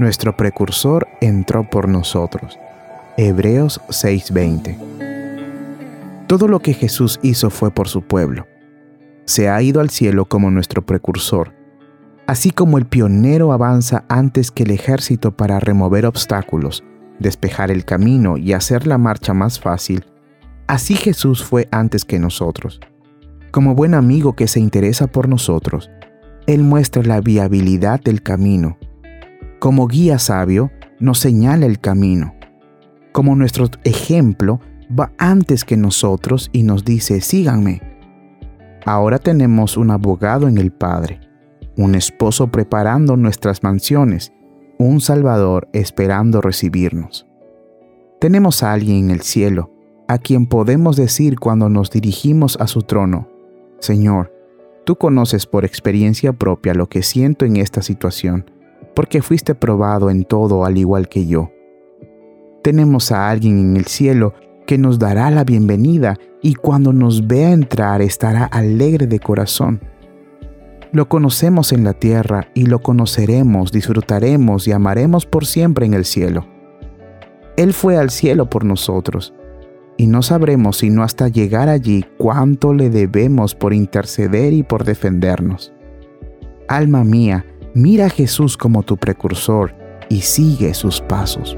nuestro precursor entró por nosotros. Hebreos 6:20. Todo lo que Jesús hizo fue por su pueblo. Se ha ido al cielo como nuestro precursor. Así como el pionero avanza antes que el ejército para remover obstáculos, despejar el camino y hacer la marcha más fácil, así Jesús fue antes que nosotros. Como buen amigo que se interesa por nosotros, Él muestra la viabilidad del camino. Como guía sabio, nos señala el camino. Como nuestro ejemplo, va antes que nosotros y nos dice, síganme. Ahora tenemos un abogado en el Padre, un esposo preparando nuestras mansiones, un Salvador esperando recibirnos. Tenemos a alguien en el cielo, a quien podemos decir cuando nos dirigimos a su trono, Señor, tú conoces por experiencia propia lo que siento en esta situación, porque fuiste probado en todo al igual que yo. Tenemos a alguien en el cielo que nos dará la bienvenida y cuando nos vea entrar estará alegre de corazón. Lo conocemos en la tierra y lo conoceremos, disfrutaremos y amaremos por siempre en el cielo. Él fue al cielo por nosotros y no sabremos sino hasta llegar allí cuánto le debemos por interceder y por defendernos. Alma mía, mira a Jesús como tu precursor y sigue sus pasos.